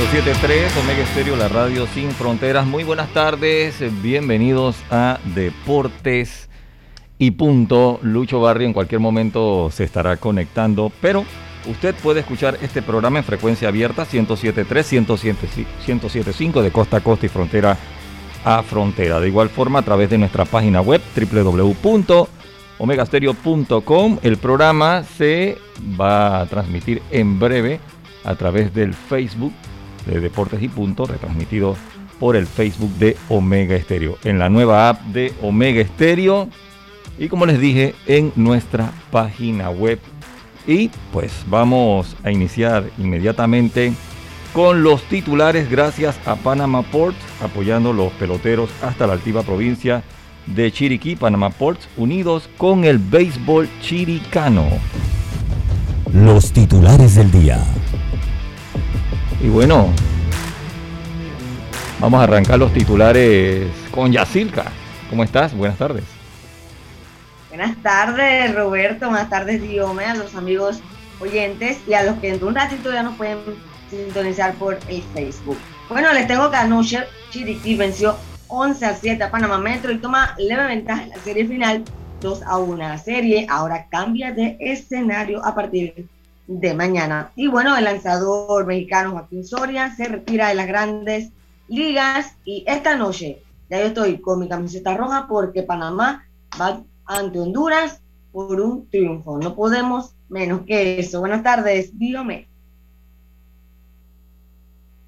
107.3 Omega Estéreo, la radio sin fronteras. Muy buenas tardes, bienvenidos a Deportes y Punto. Lucho Barrio en cualquier momento se estará conectando, pero usted puede escuchar este programa en frecuencia abierta 107.3, 107.5 de costa a costa y frontera a frontera. De igual forma a través de nuestra página web www.omegastereo.com. El programa se va a transmitir en breve a través del Facebook de Deportes y Punto, retransmitido por el Facebook de Omega Estéreo, en la nueva app de Omega Estéreo y como les dije, en nuestra página web. Y pues vamos a iniciar inmediatamente con los titulares gracias a Panama Ports, apoyando los peloteros hasta la altiva provincia de Chiriquí, Panama Ports, unidos con el béisbol chiricano. Los titulares del día. Y bueno, vamos a arrancar los titulares con Yacilca. ¿Cómo estás? Buenas tardes. Buenas tardes, Roberto. Buenas tardes, Diome, a los amigos oyentes y a los que en un ratito ya nos pueden sintonizar por el Facebook. Bueno, les tengo que anoche Chiriquí venció 11 a 7 a Panamá Metro y toma leve ventaja en la serie final 2 a 1. La serie ahora cambia de escenario a partir de mañana. Y bueno, el lanzador mexicano Joaquín Soria se retira de las grandes ligas y esta noche ya yo estoy con mi camiseta roja porque Panamá va ante Honduras por un triunfo. No podemos menos que eso. Buenas tardes, dígame.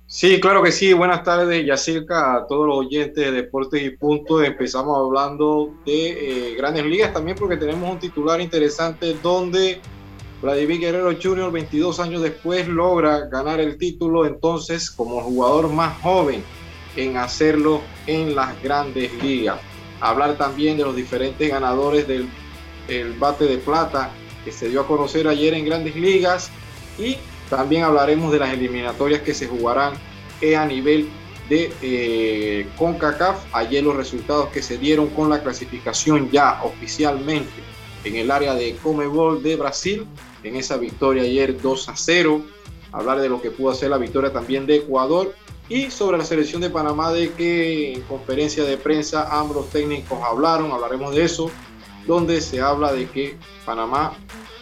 Sí, claro que sí. Buenas tardes, Yacirca, a todos los oyentes de Deportes y Puntos. Empezamos hablando de eh, grandes ligas también porque tenemos un titular interesante donde Vladimir Guerrero Jr., 22 años después, logra ganar el título entonces como jugador más joven en hacerlo en las grandes ligas. Hablar también de los diferentes ganadores del bate de plata que se dio a conocer ayer en grandes ligas y también hablaremos de las eliminatorias que se jugarán a nivel de eh, CONCACAF. Ayer los resultados que se dieron con la clasificación ya oficialmente en el área de Comebol de Brasil en esa victoria ayer 2 a 0. Hablar de lo que pudo hacer la victoria también de Ecuador y sobre la selección de Panamá de que en conferencia de prensa ambos técnicos hablaron, hablaremos de eso, donde se habla de que Panamá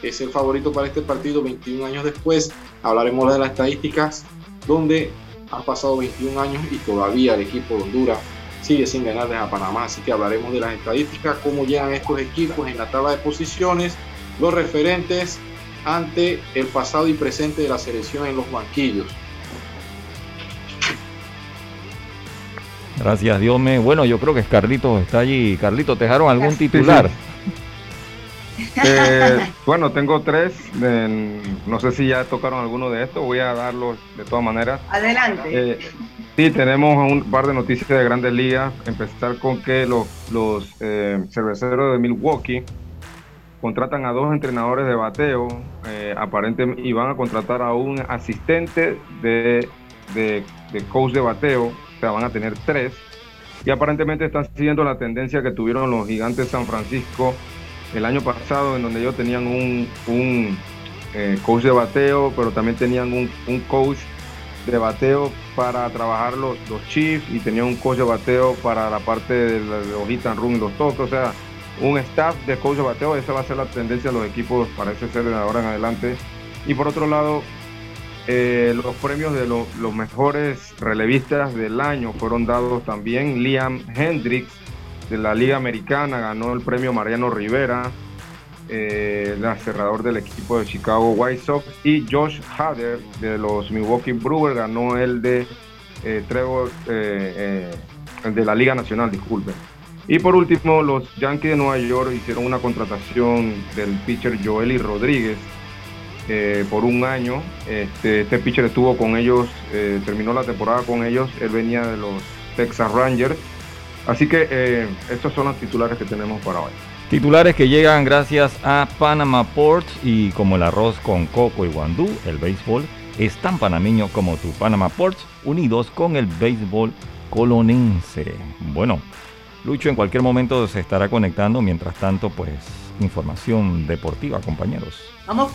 es el favorito para este partido 21 años después. Hablaremos de las estadísticas donde han pasado 21 años y todavía el equipo de Honduras sigue sin ganarles a Panamá. Así que hablaremos de las estadísticas, cómo llegan estos equipos en la tabla de posiciones, los referentes ante el pasado y presente de la selección en los banquillos. Gracias, Dios me. Bueno, yo creo que es Carlito está allí. Carlito, ¿te dejaron algún titular? Eh, bueno, tengo tres. no sé si ya tocaron alguno de estos. Voy a darlos de todas maneras. Adelante. Eh, sí, tenemos un par de noticias de grandes ligas. Empezar con que los, los eh, cerveceros de Milwaukee contratan a dos entrenadores de bateo, eh, y van a contratar a un asistente de, de, coach de bateo, o sea, van a tener tres, y aparentemente están siguiendo la tendencia que tuvieron los gigantes de San Francisco el año pasado, en donde ellos tenían un, un eh, coach de bateo, pero también tenían un, un coach de bateo para trabajar los, los chiefs y tenía un coach de bateo para la parte de, los hit and run y los toques. O sea, un staff de coach de bateo, esa va a ser la tendencia de los equipos, parece ser de ahora en adelante. Y por otro lado, eh, los premios de los mejores relevistas del año fueron dados también. Liam Hendricks de la Liga Americana ganó el premio Mariano Rivera, eh, el cerrador del equipo de Chicago White Sox, y Josh Hader de los Milwaukee Brewers ganó el de eh, Trevor, eh, de la Liga Nacional, disculpen. Y por último, los Yankees de Nueva York hicieron una contratación del pitcher Joely Rodríguez por un año. Este, este, pitcher estuvo con ellos, terminó la temporada con ellos. Él venía de los Texas Rangers. Así que estos son los titulares que tenemos para hoy. Titulares que llegan gracias a Panama Ports y como el arroz con coco y guandú, el béisbol es tan panameño como tu Panama Ports, unidos con el béisbol colonense. Bueno, Lucho en cualquier momento se estará conectando, mientras tanto, pues información deportiva, compañeros. Vamos,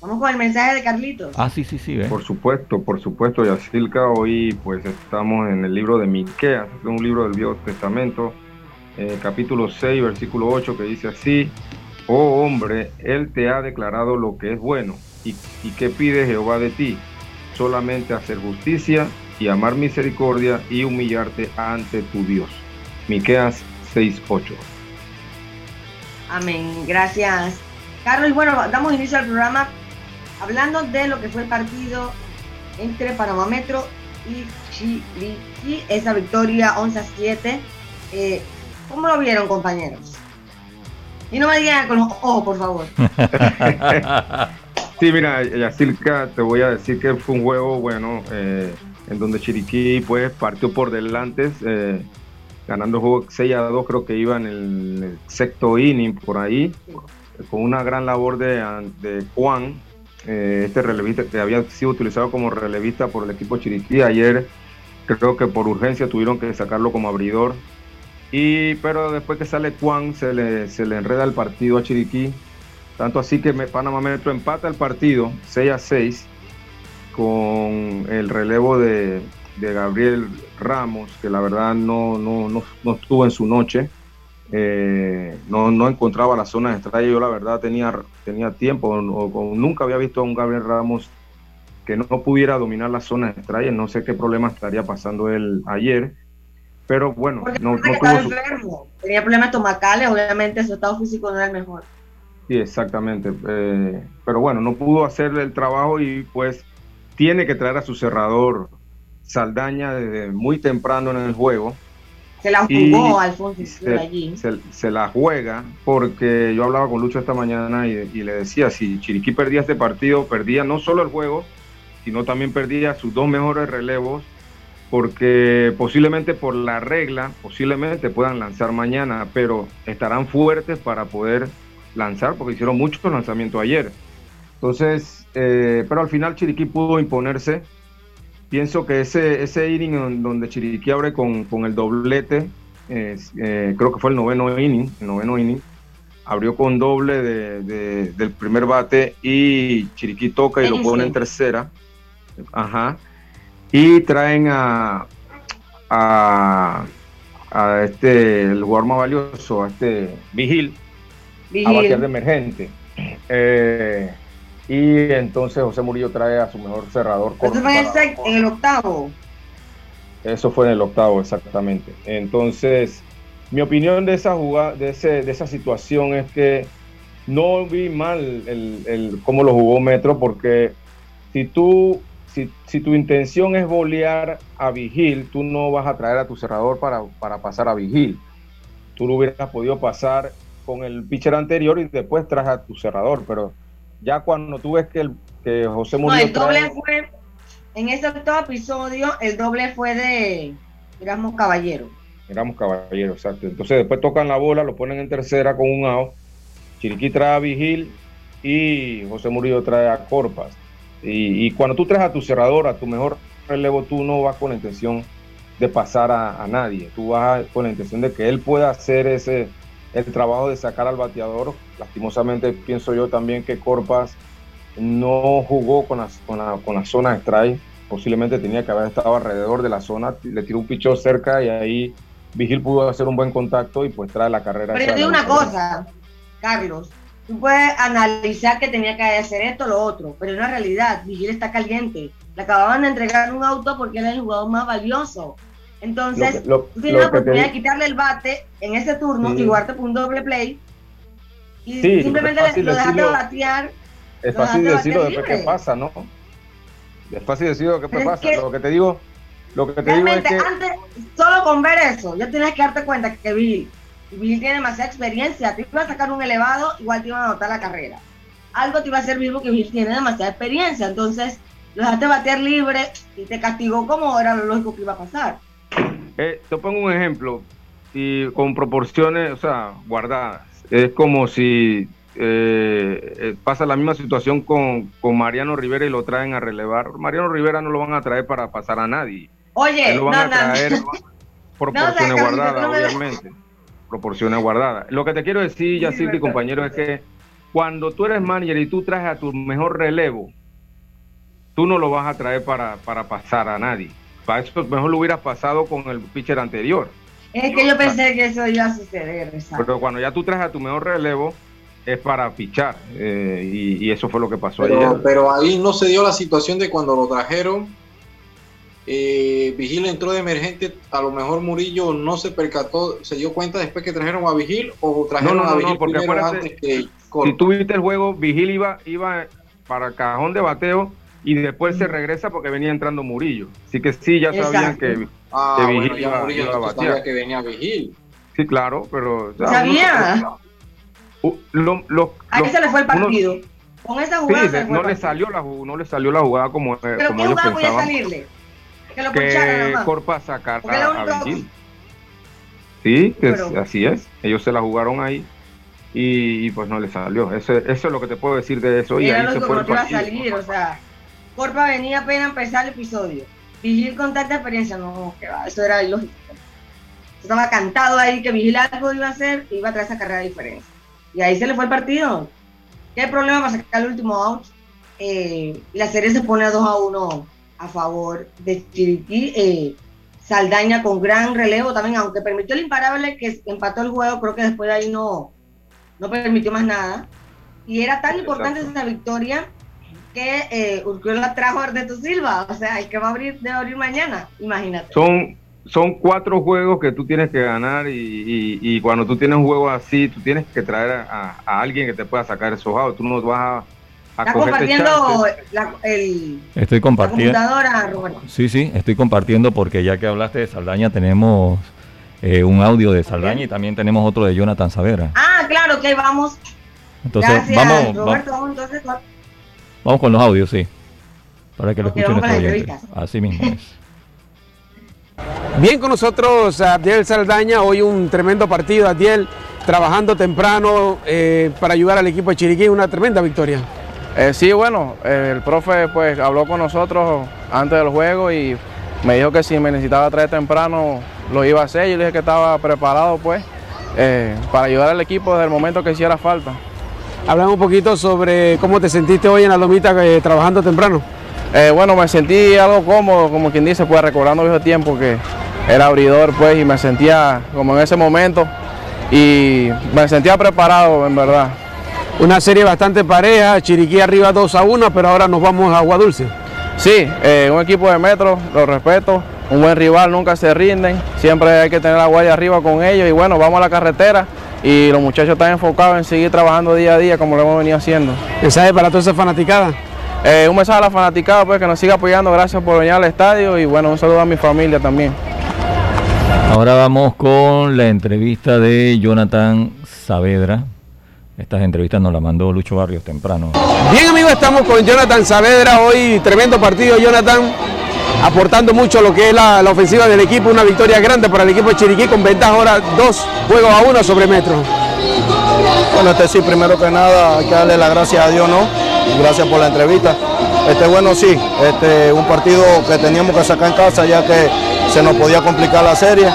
vamos con el mensaje de Carlitos. Ah, sí, sí, sí. Por supuesto, por supuesto, Yacilca, hoy pues estamos en el libro de Miqueas, es un libro del Viejo Testamento eh, capítulo 6, versículo 8, que dice así, oh hombre, Él te ha declarado lo que es bueno, y, y qué pide Jehová de ti, solamente hacer justicia y amar misericordia y humillarte ante tu Dios. Miqueas 6:8. Amén. Gracias. Carlos, bueno, damos inicio al programa hablando de lo que fue el partido entre Panamá Metro y Chiriquí, esa victoria 11 a 7. Eh, ¿Cómo lo vieron, compañeros? Y no me digan con los ojos, por favor. sí, mira, Yacirca, te voy a decir que fue un juego bueno, eh, en donde Chiriquí pues partió por delante, eh, ganando juego 6 a 2, creo que iba en el, sexto inning por ahí, con una gran labor de, de Juan, eh, este relevista que había sido utilizado como relevista por el equipo Chiriquí. Ayer creo que por urgencia tuvieron que sacarlo como abridor y, pero después que sale Juan, se le, se le enreda el partido a Chiriquí. Tanto así que Panamá Metro empata el partido 6 a 6 con el relevo de, Gabriel Ramos, que la verdad no, no, estuvo en su noche. Eh, no, no, encontraba la zona de estrella. Yo la verdad tenía, tenía tiempo, nunca había visto a un Gabriel Ramos que no pudiera dominar la zona de estrella. No sé qué problema estaría pasando él ayer pero bueno, no, no Tenía problemas estomacales, obviamente su estado físico no era el mejor. Sí, exactamente. Eh, pero bueno, no pudo hacer el trabajo y pues tiene que traer a su cerrador Saldaña desde muy temprano en el juego. Se la jugó Alfonso se, allí. Se, la juega porque yo hablaba con Lucho esta mañana y, y, le decía, si Chiriquí perdía este partido, perdía no solo el juego, sino también perdía sus dos mejores relevos porque posiblemente por la regla, posiblemente puedan lanzar mañana, pero estarán fuertes para poder lanzar, porque hicieron muchos lanzamientos ayer. Entonces, eh, pero al final Chiriquí pudo imponerse. Pienso que ese, ese inning donde Chiriquí abre con, el doblete, eh, creo que fue el noveno inning, el noveno inning, abrió con doble del primer bate y Chiriquí toca y lo pone en tercera. Ajá y traen a, a, este, el jugador más valioso, a este Vigil, a batear de emergente. Eh, y entonces José Murillo trae a su mejor cerrador. Eso fue en el octavo. Eso fue en el octavo, exactamente. Entonces, mi opinión de esa jugada, de, ese, de esa situación es que no vi mal el, el, cómo lo jugó Metro, porque si tú si, tu intención es bolear a Vigil, tú no vas a traer a tu cerrador para, para pasar a Vigil. Tú lo hubieras podido pasar con el pitcher anterior y después traes a tu cerrador, pero ya cuando tú ves que, el, que José Murillo... No, el doble fue, en ese octavo episodio, el doble fue de Erasmus Caballero. Erasmus Caballero, exacto. Entonces después tocan la bola, lo ponen en tercera con un out. Chiriquí trae a Vigil y José Murillo trae a Corpas. Y, cuando tú traes a tu cerrador, a tu mejor relevo, tú no vas con la intención de pasar a, nadie. Tú vas con la intención de que él pueda hacer ese el trabajo de sacar al bateador. Lastimosamente pienso yo también que Corpas no jugó con la, con la, con la zona de strike. posiblemente tenía que haber estado alrededor de la zona, le tiró un pichón cerca y ahí Vigil pudo hacer un buen contacto y pues trae la carrera. Pero yo digo una cosa, Carlos, tú puedes analizar que tenía que hacer esto o lo otro, pero en la realidad, Vigil está caliente. Le acababan de entregar un auto porque era el jugador más valioso. Entonces, tú tienes la oportunidad de quitarle el bate en ese turno y jugarte por un doble play y simplemente lo dejaste batear. Es fácil decirlo después qué pasa, ¿no? Es fácil decirlo qué pasa. lo que te digo, lo que te digo es que... antes, solo con ver eso, ya tienes que darte cuenta que Bill, Bill tiene demasiada experiencia. Te iba a sacar un elevado, igual te iba a anotar la carrera. Algo te iba a servir porque Bill tiene demasiada experiencia. Entonces, lo dejaste batear libre y te castigó como era lo lógico que iba a pasar. Eh, te pongo un ejemplo y con proporciones, o sea, guardadas. Es como si eh, eh, pasa la misma situación con, Mariano Rivera y lo traen a relevar. Mariano Rivera no lo van a traer para pasar a nadie. Oye, lo van a traer proporciones guardadas, obviamente. Proporciones guardadas. Lo que te quiero decir, Yacirti, compañero, es que cuando tú eres manager y tú traes a tu mejor relevo, tú no lo vas a traer para, para pasar a nadie. Para eso mejor lo hubieras pasado con el pitcher anterior. Es que yo pensé que eso iba a suceder. Pero cuando ya tú traes a tu mejor relevo, es para fichar. Eh, y, eso fue lo que pasó pero, ayer. Pero ahí no se dio la situación de cuando lo trajeron. Eh, Vigil entró de emergente. A lo mejor Murillo no se percató, se dio cuenta después que trajeron a Vigil o trajeron a Vigil porque antes que. Si tú viste el juego, Vigil iba, iba para el cajón de bateo y después se regresa porque venía entrando Murillo. Así que sí, ya sabían que, ah, Vigil iba, a batear. que venía Vigil. Sí, claro, pero. ¿Sabía? Uh, lo, lo, a qué se le fue el partido. Con esa jugada. no, le salió la, no le salió la jugada como, ¿Pero como qué ellos pensaban. salirle? Que lo que Corpa sacara a, Vigil. Sí, que así es. Ellos se la jugaron ahí y, pues no le salió. Eso, eso es lo que te puedo decir de eso. y ahí se fue el partido. A salir, o sea, Corpa venía apenas a empezar el episodio. Vigil con tanta experiencia, no, que va, eso era ilógico. Estaba cantado ahí que Vigil algo iba a hacer y iba a traer esa carrera de diferencia. Y ahí se le fue el partido. ¿Qué problema para sacar el último out? Eh, la serie se pone a 2 a 1 a favor de Chiriquí. Eh, Saldaña con gran relevo también, aunque permitió el imparable que empató el juego, creo que después de ahí no, no permitió más nada. Y era tan importante esa victoria que eh, la trajo a Arnesto Silva. O sea, el que va a abrir, debe abrir mañana, imagínate. Son son cuatro juegos que tú tienes que ganar y, cuando tú tienes un juego así, tú tienes que traer a, alguien que te pueda sacar esos juegos. Tú no vas a, a compartiendo la, el, estoy compartiendo. computadora, Sí, sí, estoy compartiendo porque ya que hablaste de Saldaña tenemos eh, un audio de Saldaña y también tenemos otro de Jonathan Saavedra. Ah, claro, que vamos. Entonces, vamos, vamos, entonces, vamos con los audios, sí. Para que lo escuchen nuestros Así mismo es. Bien con nosotros Abdiel Saldaña, hoy un tremendo partido, Abdiel, trabajando temprano eh, para ayudar al equipo de Chiriquí, una tremenda victoria. Eh, sí, bueno, eh, el profe pues habló con nosotros antes del juego y me dijo que si me necesitaba traer temprano lo iba a hacer, yo le dije que estaba preparado pues para ayudar al equipo desde el momento que hiciera falta. Hablamos un poquito sobre cómo te sentiste hoy en la lomita trabajando temprano. bueno, me sentí algo cómodo, como quien dice, pues recordando viejo tiempo que era abridor pues y me sentía como en ese momento y me sentía preparado en verdad. Una serie bastante pareja, Chiriquí arriba 2 a 1, pero ahora nos vamos a Agua Dulce. Sí, eh, un equipo de metro, lo respeto, un buen rival, nunca se rinden, siempre hay que tener la guardia arriba con ellos y bueno, vamos a la carretera y los muchachos están enfocados en seguir trabajando día a día como lo hemos venido haciendo. ¿Mensaje para toda esa fanaticada? Eh, un mensaje a la fanaticada pues que nos siga apoyando, gracias por venir al estadio y bueno, un saludo a mi familia también. Ahora vamos con la entrevista de Jonathan Saavedra. Estas entrevistas nos las mandó Lucho Barrios temprano. Bien amigos, estamos con Jonathan Saavedra. Hoy tremendo partido, Jonathan, aportando mucho lo que es la, ofensiva del equipo. Una victoria grande para el equipo de Chiriquí con ventaja ahora dos juegos a uno sobre Metro. Bueno, este sí, primero que nada hay que darle las gracias a Dios, ¿no? Gracias por la entrevista. Este bueno sí, este un partido que teníamos que sacar en casa ya que se nos podía complicar la serie.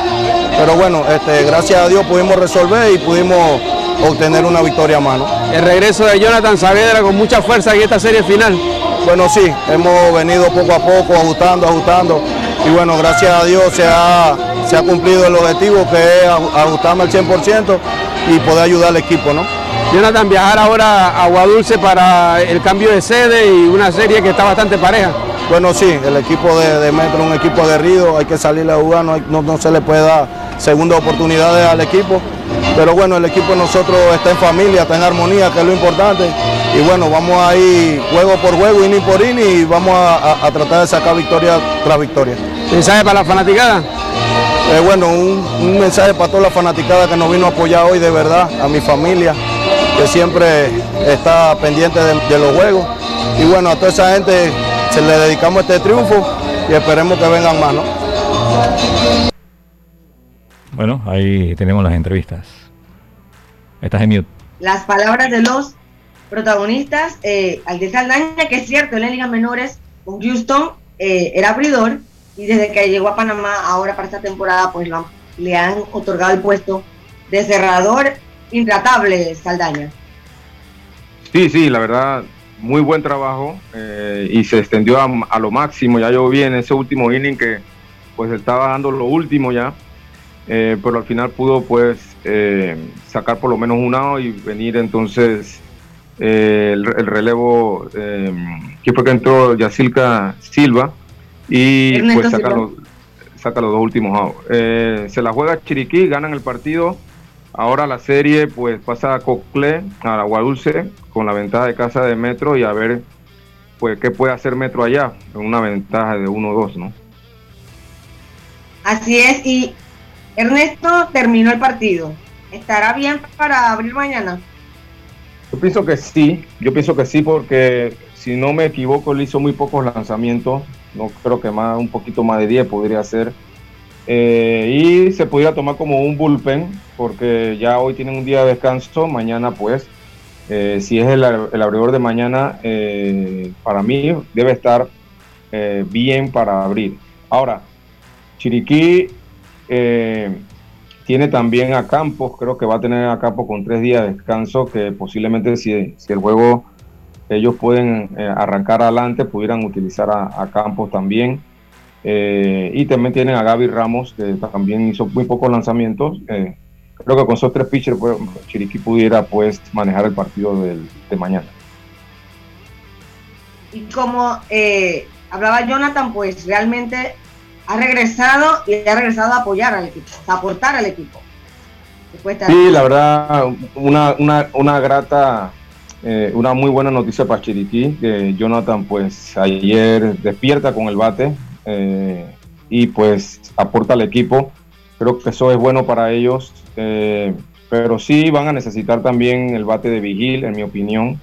Pero bueno, este, gracias a Dios pudimos resolver y pudimos obtener una victoria a mano. El regreso de Jonathan Saavedra con mucha fuerza en esta serie final. Bueno, sí, hemos venido poco a poco ajustando, ajustando y bueno, gracias a Dios se ha, se ha cumplido el objetivo que es ajustarme al 100% y poder ayudar al equipo, ¿no? Jonathan, viajar ahora a Aguadulce para el cambio de sede y una serie que está bastante pareja. Bueno, sí, el equipo de, Metro es un equipo aguerrido, hay que salirle a jugar, no, no, se le puede dar segunda oportunidades al equipo. Pero bueno, el equipo de nosotros está en familia, está en armonía, que es lo importante. Y bueno, vamos a ir juego por juego, inning por inning, y vamos a, tratar de sacar victoria tras victoria. ¿Mensaje para la fanaticada? Eh, bueno, un, mensaje para toda la fanaticada que nos vino a apoyar hoy, de verdad, a mi familia, que siempre está pendiente de los juegos. Y bueno, a toda esa gente se le dedicamos este triunfo y esperemos que vengan más, ¿no? Bueno, ahí tenemos las entrevistas. Estás en mute. Las palabras de los protagonistas, eh, al de Saldaña, que es cierto, en la Liga Menores con Houston eh, era abridor y desde que llegó a Panamá ahora para esta temporada, pues le han otorgado el puesto de cerrador intratable, Saldaña. Sí, sí, la verdad, muy buen trabajo eh, y se extendió a, lo máximo. Ya yo vi en ese último inning que pues estaba dando lo último ya, eh, pero al final pudo pues eh, sacar por lo menos un lado y venir entonces el, relevo que fue que entró Yacilca Silva y pues saca los, saca los dos últimos outs. se la juega Chiriquí, ganan el partido Ahora la serie pues pasa a Cocle, a Agua Dulce, con la ventaja de casa de Metro y a ver pues qué puede hacer Metro allá, con una ventaja de 1-2, ¿no? Así es, y Ernesto terminó el partido. ¿Estará bien para abrir mañana? Yo pienso que sí, yo pienso que sí porque si no me equivoco él hizo muy pocos lanzamientos, no creo que más un poquito más de 10 podría ser eh, y se pudiera tomar como un bullpen, porque ya hoy tienen un día de descanso, mañana pues, eh, si es el, el, abridor de mañana, eh, para mí debe estar bien para abrir. Ahora, Chiriquí tiene también a Campos, creo que va a tener a Campos con tres días de descanso, que posiblemente si, el juego ellos pueden arrancar adelante, pudieran utilizar a, Campos también. Eh, y también tienen a Gaby Ramos, que también hizo muy pocos lanzamientos. Eh, creo que con esos tres pitchers pues, Chiriquí pudiera pues manejar el partido de mañana. Y como eh, hablaba Jonathan, pues realmente ha regresado y ha regresado a apoyar al equipo, a aportar al equipo. Sí, la verdad, una, una, una grata, una muy buena noticia para Chiriquí, que Jonathan pues ayer despierta con el bate, eh, y pues aporta al equipo. Creo que eso es bueno para ellos, eh, pero sí van a necesitar también el bate de Vigil, en mi opinión.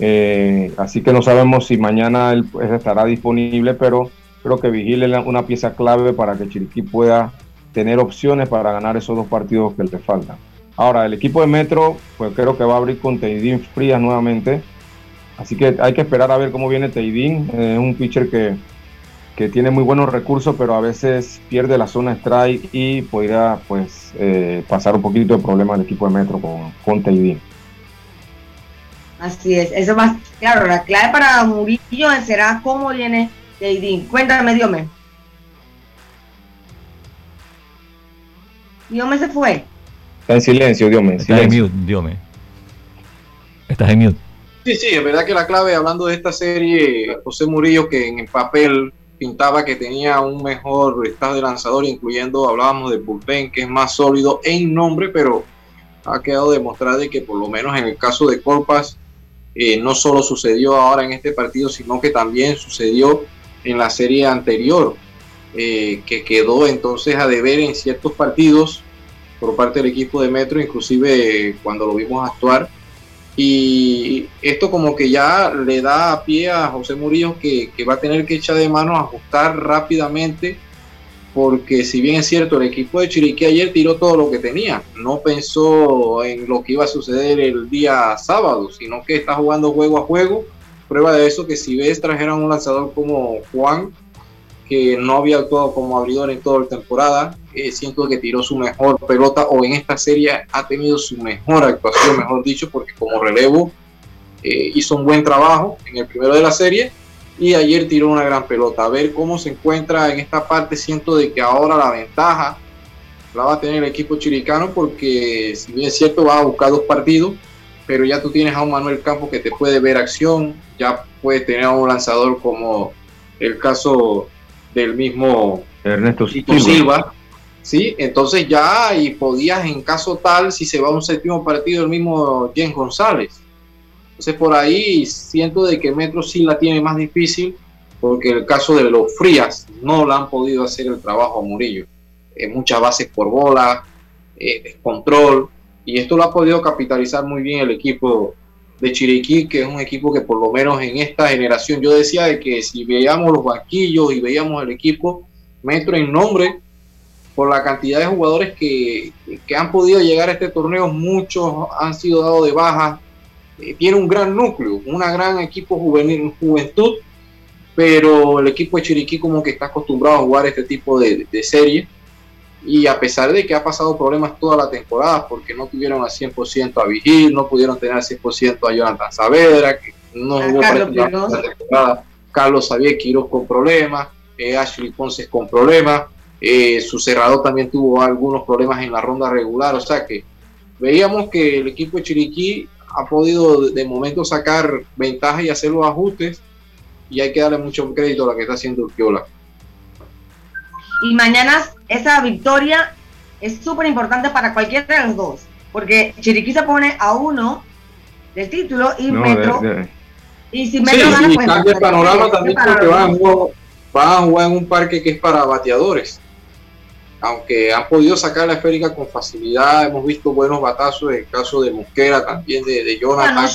Eh, así que no sabemos si mañana él pues, estará disponible, pero creo que Vigil es una pieza clave para que Chiriquí pueda tener opciones para ganar esos dos partidos que le faltan. Ahora, el equipo de Metro, pues creo que va a abrir con Teidín Frías nuevamente. Así que hay que esperar a ver cómo viene Teidín. es un pitcher que, que tiene muy buenos recursos, pero a veces pierde la zona strike y podría pues eh, pasar un poquito de problema al equipo de Metro con, con Así es, eso más, claro, la clave para Murillo será cómo viene Teidín. Cuéntame, Diome. Diome se fue. Está en silencio, Diome. Está en mute, Diome. Estás en mute. Sí, sí, es verdad que la clave, hablando de esta serie, José Murillo, que en el papel pintaba que tenía un mejor estado de lanzador, incluyendo, hablábamos de bullpen, que es más sólido en nombre, pero ha quedado demostrado que por lo menos en el caso de Corpas, eh, no solo sucedió ahora en este partido, sino que también sucedió en la serie anterior, eh, que quedó entonces a deber en ciertos partidos por parte del equipo de Metro, inclusive cuando lo vimos actuar y esto como que ya le da pie a José Murillo que, va a tener que echar de mano, ajustar rápidamente, porque si bien es cierto, el equipo de Chiriquí ayer tiró todo lo que tenía, no pensó en lo que iba a suceder el día sábado, sino que está jugando juego a juego. Prueba de eso que si ves trajeron un lanzador como Juan, que no había actuado como abridor en toda la temporada, eh, siento que tiró su mejor pelota o en esta serie ha tenido su mejor actuación, mejor dicho, porque como relevo eh, hizo un buen trabajo en el primero de la serie y ayer tiró una gran pelota. A ver cómo se encuentra en esta parte. Siento de que ahora la ventaja la va a tener el equipo chiricano porque si bien es cierto va a buscar dos partidos, pero ya tú tienes a un Manuel Campos que te puede ver acción, ya puedes tener a un lanzador como el caso del mismo Ernesto Silva. ¿sí? Entonces ya y podías en caso tal, si se va a un séptimo partido, el mismo James González. Entonces por ahí siento de que Metro sí la tiene más difícil porque el caso de los Frías no la han podido hacer el trabajo a Murillo. Eh, muchas bases por bola, eh, control, y esto lo ha podido capitalizar muy bien el equipo de Chiriquí, que es un equipo que por lo menos en esta generación, yo decía de que si veíamos los banquillos y veíamos el equipo, Metro en nombre, por la cantidad de jugadores que, que han podido llegar a este torneo, muchos han sido dados de baja, eh, tiene un gran núcleo, un gran equipo juvenil, juventud, pero el equipo de Chiriquí como que está acostumbrado a jugar este tipo de, de serie y a pesar de que ha pasado problemas toda la temporada, porque no tuvieron al 100% a Vigil, no pudieron tener al 100% a Jonathan Saavedra, que no jugó Carlos, la temporada, Carlos Xavier Quiroz con problemas, eh, Ashley Ponce con problemas, eh, su cerrador también tuvo algunos problemas en la ronda regular, o sea que veíamos que el equipo de Chiriquí ha podido de momento sacar ventaja y hacer los ajustes, y hay que darle mucho crédito a lo que está haciendo Urquiola. Y mañana esa victoria es súper importante para cualquiera de los dos, porque Chiriquí se pone a uno del título y Metro. Y si Metro gana, pues. Cambia el panorama también porque van a, jugar, van a jugar en un parque que es para bateadores. Aunque han podido sacar la esférica con facilidad, hemos visto buenos batazos en el caso de Mosquera, también de, de Jonathan.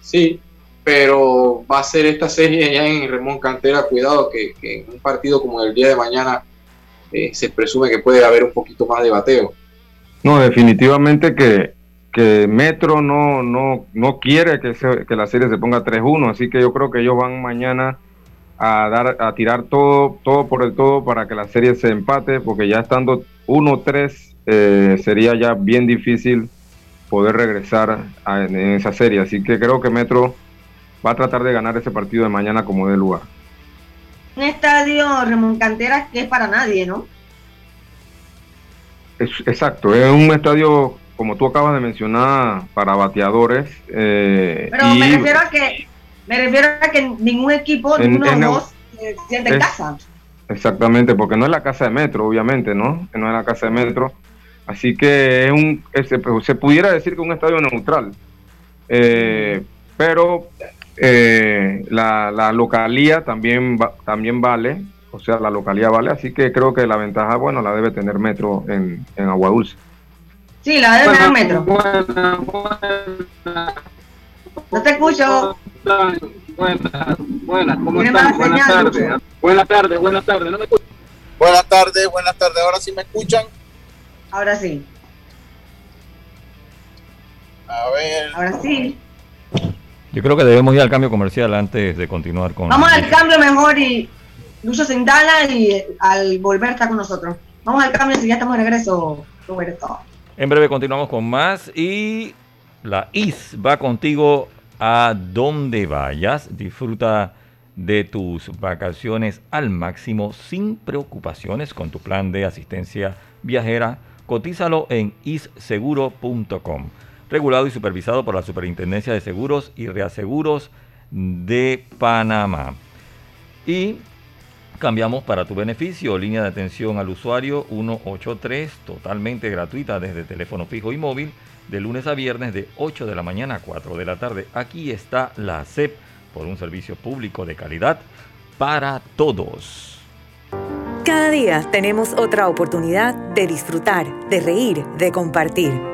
Sí, pero va a ser esta serie ya en Remón Cantera, cuidado que, en un partido como el día de mañana eh, se presume que puede haber un poquito más de bateo. No, definitivamente que, que Metro no, no, no quiere que, que la serie se ponga 3-1, así que yo creo que ellos van mañana a dar a tirar todo todo por el todo para que la serie se empate, porque ya estando 1-3 eh, sería ya bien difícil poder regresar en esa serie, así que creo que Metro va a tratar de ganar ese partido de mañana como de lugar. Un estadio Ramón Cantera que es para nadie, ¿no? Es, exacto, es un estadio, como tú acabas de mencionar, para bateadores. Eh, Pero me refiero a que me refiero a que ningún equipo, ninguno de los dos se siente en casa. Exactamente, porque no es la casa de Metro, obviamente, ¿no? No es la casa de Metro. Así que es un, se, pudiera decir que un estadio neutral. Eh, pero eh, la, la, localía también, también vale, o sea, la localía vale, así que creo que la ventaja, bueno, la debe tener Metro en, en Agua Dulce. Sí, la debe tener Metro. no te escucho. Buenas, buenas, ¿cómo están? Buenas tardes. Buenas tardes, buenas tardes, ¿no me Buenas tardes, buenas tardes, ahora sí me escuchan. Ahora sí. A ver. Ahora sí. Yo creo que debemos ir al cambio comercial antes de continuar con. Vamos al cambio mejor y Lucho se instala y al volver está con nosotros. Vamos al cambio si ya estamos de regreso, Roberto. En breve continuamos con más y la IS va contigo a donde vayas. Disfruta de tus vacaciones al máximo sin preocupaciones con tu plan de asistencia viajera. Cotízalo en isseguro.com regulado y supervisado por la Superintendencia de Seguros y Reaseguros de Panamá. Y cambiamos para tu beneficio, línea de atención al usuario 183, totalmente gratuita desde teléfono fijo y móvil, de lunes a viernes de 8 de la mañana a 4 de la tarde. Aquí está la CEP por un servicio público de calidad para todos. Cada día tenemos otra oportunidad de disfrutar, de reír, de compartir.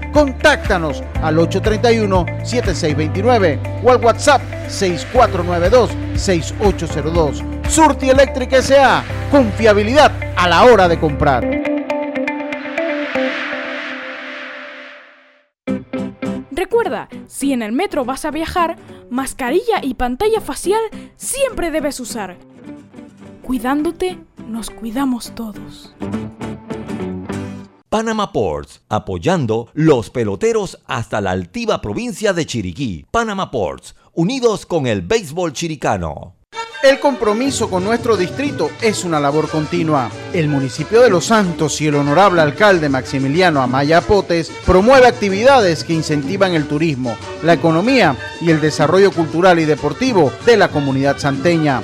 Contáctanos al 831-7629 o al WhatsApp 6492-6802. Surti Electric S.A. Confiabilidad a la hora de comprar. Recuerda, si en el metro vas a viajar, mascarilla y pantalla facial siempre debes usar. Cuidándote, nos cuidamos todos. Panama Ports, apoyando los peloteros hasta la altiva provincia de Chiriquí. Panama Ports, unidos con el béisbol chiricano. El compromiso con nuestro distrito es una labor continua. El municipio de Los Santos y el honorable alcalde Maximiliano Amaya Potes promueve actividades que incentivan el turismo, la economía y el desarrollo cultural y deportivo de la comunidad santeña.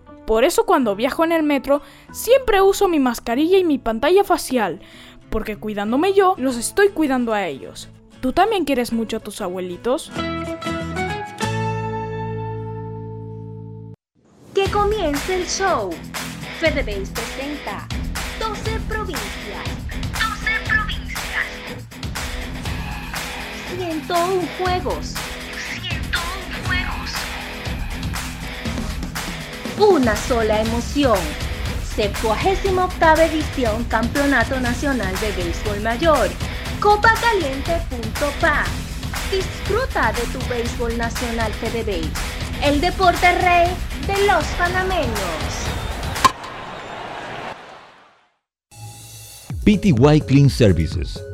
Por eso cuando viajo en el metro siempre uso mi mascarilla y mi pantalla facial, porque cuidándome yo, los estoy cuidando a ellos. ¿Tú también quieres mucho a tus abuelitos? Que comience el show. FedeBase presenta 12 provincias. 12 provincias. 101 juegos. Una sola emoción. 78 edición Campeonato Nacional de Béisbol Mayor. Copacaliente.pa. Disfruta de tu béisbol nacional FedeBase. El deporte rey de los panameños. PTY Clean Services,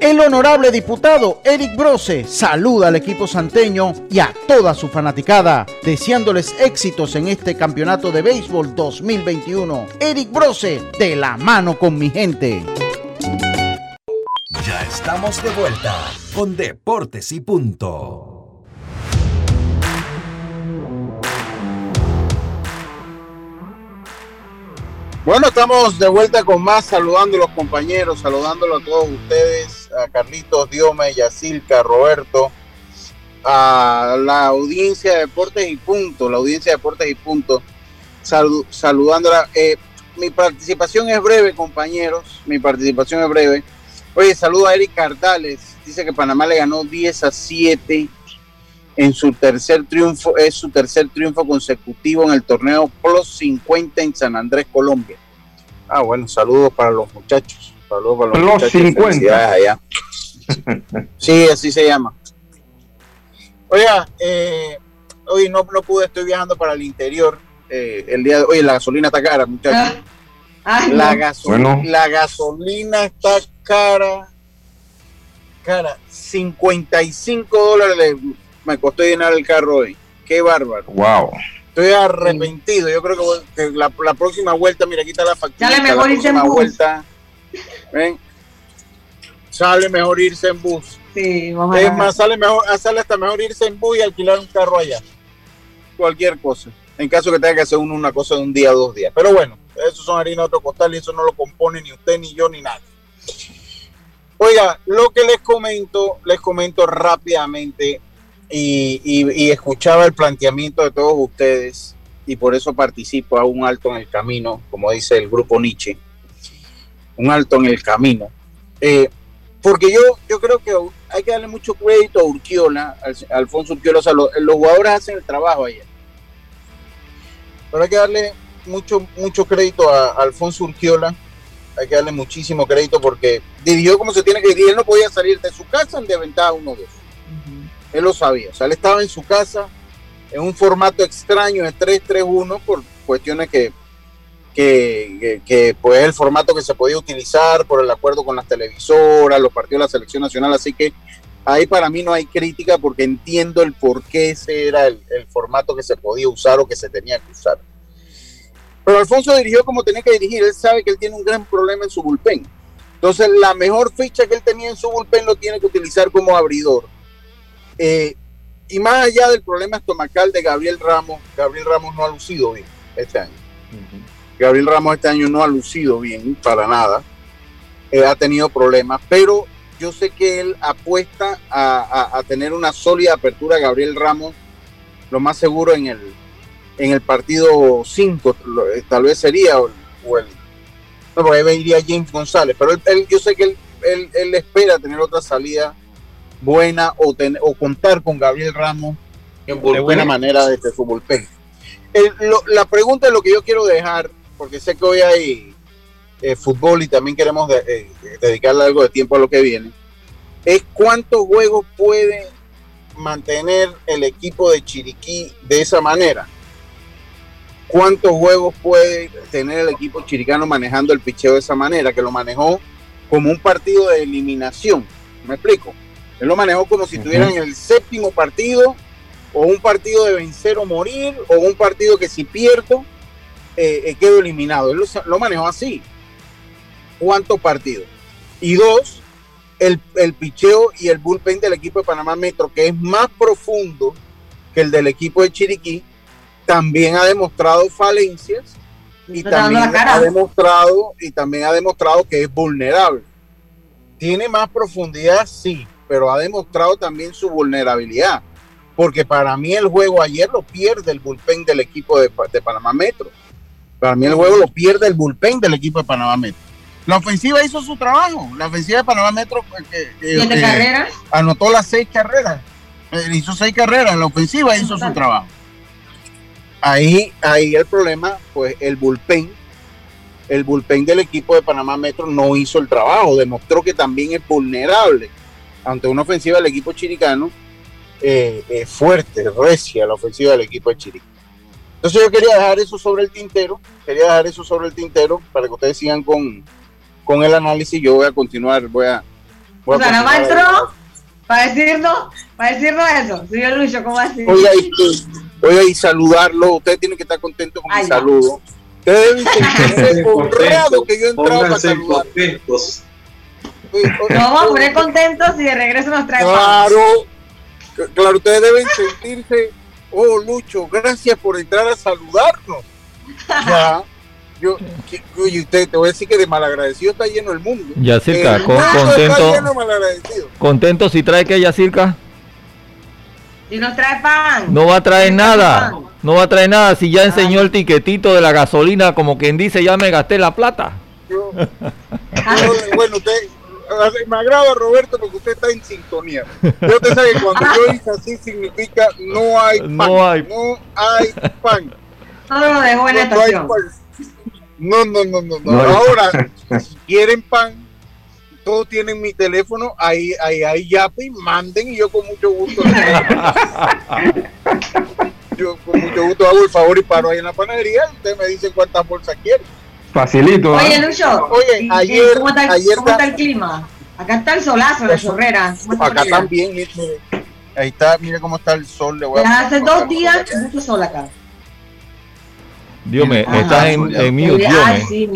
El honorable diputado Eric Brose saluda al equipo santeño y a toda su fanaticada, deseándoles éxitos en este campeonato de béisbol 2021. Eric Brose, de la mano con mi gente. Ya estamos de vuelta con Deportes y Punto. Bueno, estamos de vuelta con más, saludando a los compañeros, saludándolos a todos ustedes a Carlitos, Diome, Yacilca, Roberto, a la audiencia de Deportes y Punto, la audiencia de Deportes y Punto, salu- saludándola. Eh, mi participación es breve, compañeros, mi participación es breve. Oye, saludo a Eric Cardales, dice que Panamá le ganó 10 a 7 en su tercer triunfo, es su tercer triunfo consecutivo en el torneo Plus 50 en San Andrés, Colombia. Ah, bueno, saludos para los muchachos. Saludos para los muchachos. 50. felicidades allá. Sí, así se llama. Oiga, eh, hoy no, no pude, estoy viajando para el interior. eh, el día de hoy la gasolina está cara, muchachos. Ay, la, no. gaso- Bueno. la gasolina está cara. Cara, 55 dólares me costó llenar el carro hoy. Qué bárbaro. Wow. Estoy arrepentido. Yo creo que, voy- que la, la próxima vuelta, mira, aquí está la factura. Sale la mejor próxima vuelta. ¿Ven? Sale mejor irse en bus. Sí, vamos Es a más, sale, mejor, sale hasta mejor irse en bus y alquilar un carro allá. Cualquier cosa. En caso que tenga que hacer uno una cosa de un día o dos días. Pero bueno, eso son harina de otro costal y eso no lo compone ni usted, ni yo, ni nadie. Oiga, lo que les comento, les comento rápidamente y, y- y escuchaba el planteamiento de todos ustedes y por eso participo a un alto en el camino, como dice el grupo Nietzsche. Un alto en el camino. Eh, porque yo, yo creo que hay que darle mucho crédito a Urquiola, a Alfonso Urquiola. O sea, lo- los jugadores hacen el trabajo ayer. Pero hay que darle mucho, mucho crédito a, a Alfonso Urquiola. Hay que darle muchísimo crédito porque dirigió como se tiene que dirigir. Él no podía salir de su casa de ventaja 1-2. Él lo sabía. O sea, él estaba en su casa en un formato extraño de 3-3-1 por cuestiones que, que, que, que, pues es el formato que se podía utilizar por el acuerdo con las televisoras, los partidos de la selección nacional. Así que ahí para mí no hay crítica porque entiendo el por qué ese era el, el formato que se podía usar o que se tenía que usar. Pero Alfonso dirigió como tenía que dirigir. Él sabe que él tiene un gran problema en su bullpen. Entonces, la mejor ficha que él tenía en su bullpen lo tiene que utilizar como abridor. Eh, y más allá del problema estomacal de Gabriel Ramos, Gabriel Ramos no ha lucido bien este año. Gabriel Ramos este año no ha lucido bien para nada. Eh, ha tenido problemas, pero yo sé que él apuesta a, a- a tener una sólida apertura Gabriel Ramos, lo más seguro en el, en el partido 5, tal vez sería, o, o el, no, porque ahí iría James González, pero él- él- yo sé que él, él- él espera tener otra salida buena o, ten- o contar con Gabriel Ramos de buena manera desde su bullpen. El- lo- la pregunta es lo que yo quiero dejar, porque sé que hoy hay eh, fútbol y también queremos de- eh, dedicarle algo de tiempo a lo que viene, es cuántos juegos puede mantener el equipo de Chiriquí de esa manera. ¿Cuántos juegos puede tener el equipo chiricano manejando el picheo de esa manera? Que lo manejó como un partido de eliminación. ¿Me explico? Él lo manejó como si estuvieran en el séptimo partido, o un partido de vencer o morir, o un partido que si pierdo, eh, eh, quedo eliminado. Él lo, lo manejó así. ¿Cuántos partidos? Y dos, el, el picheo y el bullpen del equipo de Panamá Metro, que es más profundo que el del equipo de Chiriquí, también ha demostrado falencias y también ha demostrado y también ha demostrado que es vulnerable. Tiene más profundidad, sí, pero ha demostrado también su vulnerabilidad. Porque para mí el juego ayer lo pierde el bullpen del equipo de, de Panamá Metro. Para mí el juego lo pierde el bullpen del equipo de Panamá Metro. La ofensiva hizo su trabajo. La ofensiva de Panamá Metro eh, eh, ¿Tiene eh, anotó las seis carreras. Eh, hizo seis carreras. La ofensiva hizo su trabajo. Ahí, ahí el problema, pues el bullpen, el bullpen del equipo de Panamá Metro no hizo el trabajo, demostró que también es vulnerable ante una ofensiva del equipo chiricano fuerte, recia la ofensiva del equipo de Chiriquí. Entonces yo quería dejar eso sobre el tintero, quería dejar eso sobre el tintero para que ustedes sigan con, con el análisis. Yo voy a continuar, voy a... Voy O sea, entró para decirnos, para decirnos eso. Señor Lucho, ¿cómo así? Oiga, y, oiga, y saludarlo. Ustedes tienen que estar contentos con mi Ay, ya. saludo. Ustedes deben sentirse honrados que yo he entrado para saludar. contentos. Nos vamos a poner contentos y de regreso nos trae Claro, claro, ustedes deben sentirse, oh Lucho, gracias por entrar a saludarnos. Ya, yo, y usted te voy a decir que de malagradecido está lleno el mundo. Yacirca, El con- mundo está contento. lleno. Contento si trae que Yacirca. Si nos trae pan. No va a traer nada. No va a traer nada si ya enseñó el tiquetito de la gasolina, como quien dice, ya me gasté la plata. Yo- bueno, usted me agrada Roberto porque usted está en sintonía. Pero usted sabe que cuando yo hice así significa no hay pan. No hay. No hay pan. Todo lo dejó en la No, no hay estación. pan. No, no, no, no, no. No hay Ahora, si quieren pan, todos tienen mi teléfono, ahí, ahí, ahí, yapi, manden y yo con mucho gusto. yo con mucho gusto hago el favor y paro ahí en la panadería. Ustedes me dicen cuántas bolsas quieren. Facilito. ¿ah? Oye, Lucho. Oye, ¿y- y ayer- ¿Cómo está, el- ayer cómo está está- el clima? Acá está el solazo, la chorrera. ¿Cómo está Acá también, mire, ahí está, mire cómo está el sol. Le voy a Ya poner hace dos días mucho sol acá. Dios me, Ajá. estás en, en mute, Dios Ay, sí.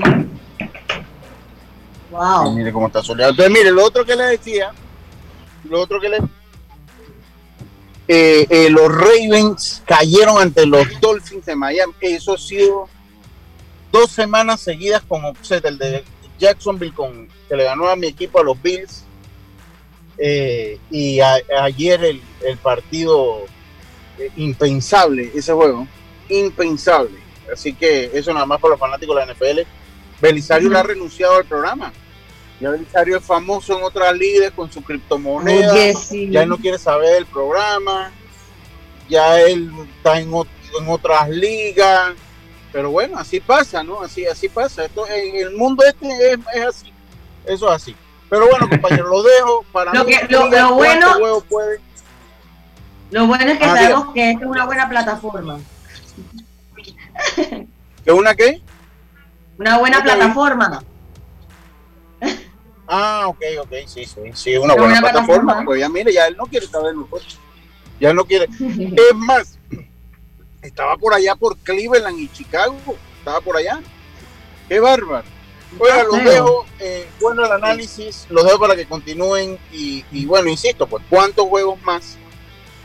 Wow. Y mire cómo está soleado. Entonces, mire, lo otro que le decía, lo otro que le... Eh, eh, los Ravens cayeron ante los Dolphins de Miami. Eso ha sido dos semanas seguidas con upset. El de Jacksonville con, que le ganó a mi equipo a los Bills. Eh, y a- ayer el, el partido eh, impensable, ese juego. Impensable. Así que eso nada más para los fanáticos de la NFL. Belisario le ha renunciado al programa. Ya Belisario es famoso en otras ligas con su criptomoneda. Oye, sí. Ya él no quiere saber del programa. Ya él está en otras ligas. Pero bueno, así pasa, ¿no? Así, así pasa. Esto, en el mundo este es, es así. Eso es así. Pero bueno, compañeros, lo dejo. Para Lo mí, que- lo- bueno-. Lo bueno es que Ah, sabemos que esta es una buena plataforma. ¿Que una qué? Una buena plataforma. Ah, ok, ok, sí, sí, sí, una Una buena buena plataforma. plataforma. Pues ya mire, ya él no quiere saber nosotros. Ya él no quiere. Es más, estaba por allá por Cleveland y Chicago. Estaba por allá. Qué bárbaro. Oiga, los dejo. eh, bueno, el análisis, los dejo para que continúen. Y, y bueno, insisto, pues, ¿cuántos juegos más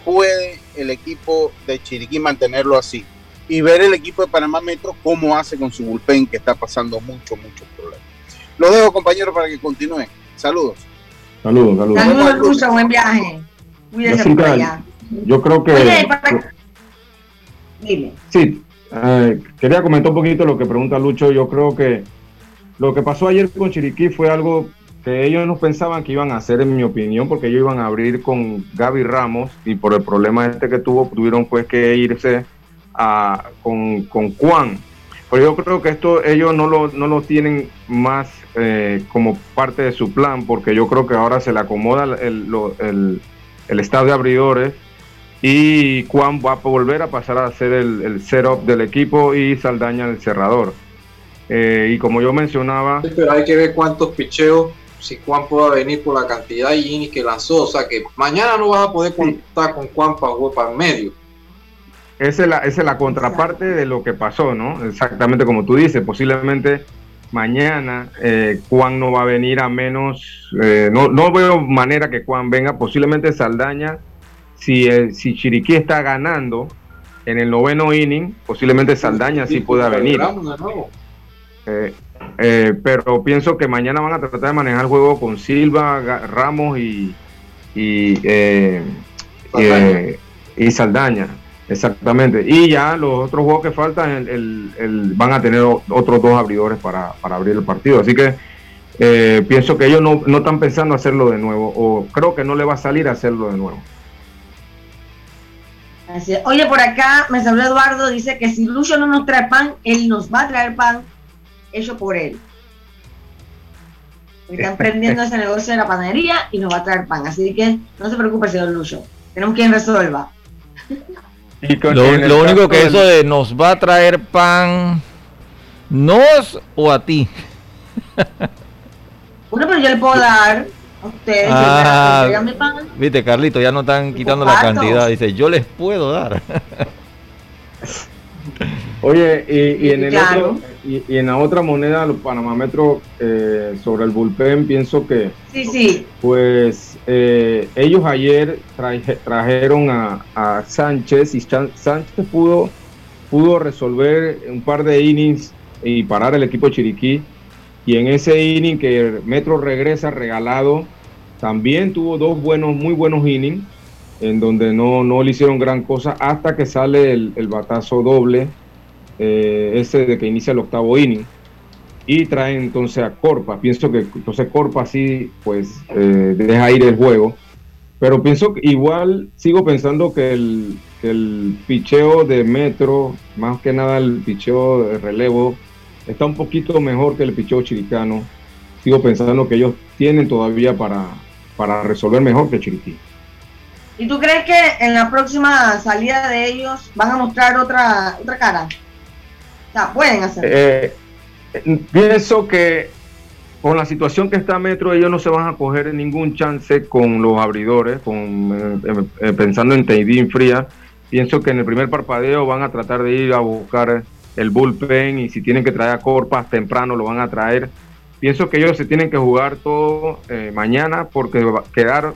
puede el equipo de Chiriquí mantenerlo así? Y ver el equipo de Panamá Metro cómo hace con su bullpen, que está pasando mucho, muchos problemas. Los dejo, compañeros, para que continúen. Saludos. Saludos, saludos. Saludos, Lucho, buen viaje. Jessica, por allá. Yo creo que. Oye, para- Dime. Sí, eh, quería comentar un poquito lo que pregunta Lucho. Yo creo que lo que pasó ayer con Chiriquí fue algo que ellos no pensaban que iban a hacer, en mi opinión, porque ellos iban a abrir con Gaby Ramos y por el problema este que tuvo, tuvieron pues que irse a, con, con Juan. Pero yo creo que esto ellos no lo, no lo tienen más eh, como parte de su plan, porque yo creo que ahora se le acomoda el, lo- el, el staff de abridores y Juan va a volver a pasar a hacer el, el setup del equipo y Saldaña el cerrador. Eh, y como yo mencionaba, Pero hay que ver cuántos picheos, si Juan pueda venir por la cantidad de innings que lanzó. O sea que mañana no vas a poder contar con Juan para jugar para el medio. esa es, la, esa es la contraparte de lo que pasó, ¿no? Exactamente como tú dices, posiblemente mañana eh, Juan no va a venir a menos, eh, no, no veo manera que Juan venga, posiblemente Saldaña, si, eh, si Chiriquí está ganando en el noveno inning, posiblemente Saldaña sí pueda venir. Eh, eh, pero pienso que mañana van a tratar de manejar el juego con Silva, Ramos y, y, eh, y, y Saldaña. Exactamente. Y ya los otros juegos que faltan el- el- el- van a tener otros dos abridores para, para abrir el partido. Así que pienso que ellos no, no están pensando hacerlo de nuevo o creo que no le va a salir hacerlo de nuevo. Así es. Oye, por acá me saludó Eduardo, dice que si Lucho no nos trae pan, él nos va a traer pan hecho por él. Está emprendiendo ese negocio de la panadería y nos va a traer pan. Así que no se preocupe, señor Lucho. Tenemos quien resuelva. Lo, único que eso de nos va a traer pan, ¿nos o a ti? Bueno, pero yo le puedo dar ustedes, Ah, si me mi pan. Viste, Carlito, ya no están quitando la cantidad. Dice, yo les puedo dar. Oye, y, y en el Claro. otro, y, y en la otra moneda, los Panamá Metro, eh, sobre el bullpen, pienso que Sí, sí. Pues eh, ellos ayer traje- trajeron a, a Sánchez y Chan- Sánchez pudo, pudo resolver un par de innings y parar el equipo de Chiriquí. Y en ese inning que Metro regresa regalado, también tuvo dos buenos, muy buenos innings, en donde no, no le hicieron gran cosa hasta que sale el, batazo doble, eh, ese de que inicia el octavo inning. Y trae entonces a Corpa. Pienso que entonces Corpa sí, pues, eh, deja ir el juego. Pero pienso que igual sigo pensando que el, que el picheo de Metro, más que nada el picheo de relevo, está un poquito mejor que el picheo chiricano. Sigo pensando que ellos tienen todavía para, para resolver mejor que Chiriquí. ¿Y tú crees que en la próxima salida de ellos van a mostrar otra, otra cara? O sea, pueden hacerlo. Eh, pienso que con la situación que está Metro, ellos no se van a coger ningún chance con los abridores, con, eh, eh, pensando en Teidín Fría. Pienso que en el primer parpadeo van a tratar de ir a buscar el bullpen y si tienen que traer a Corpas temprano lo van a traer. Pienso que ellos se tienen que jugar todo eh, mañana porque quedar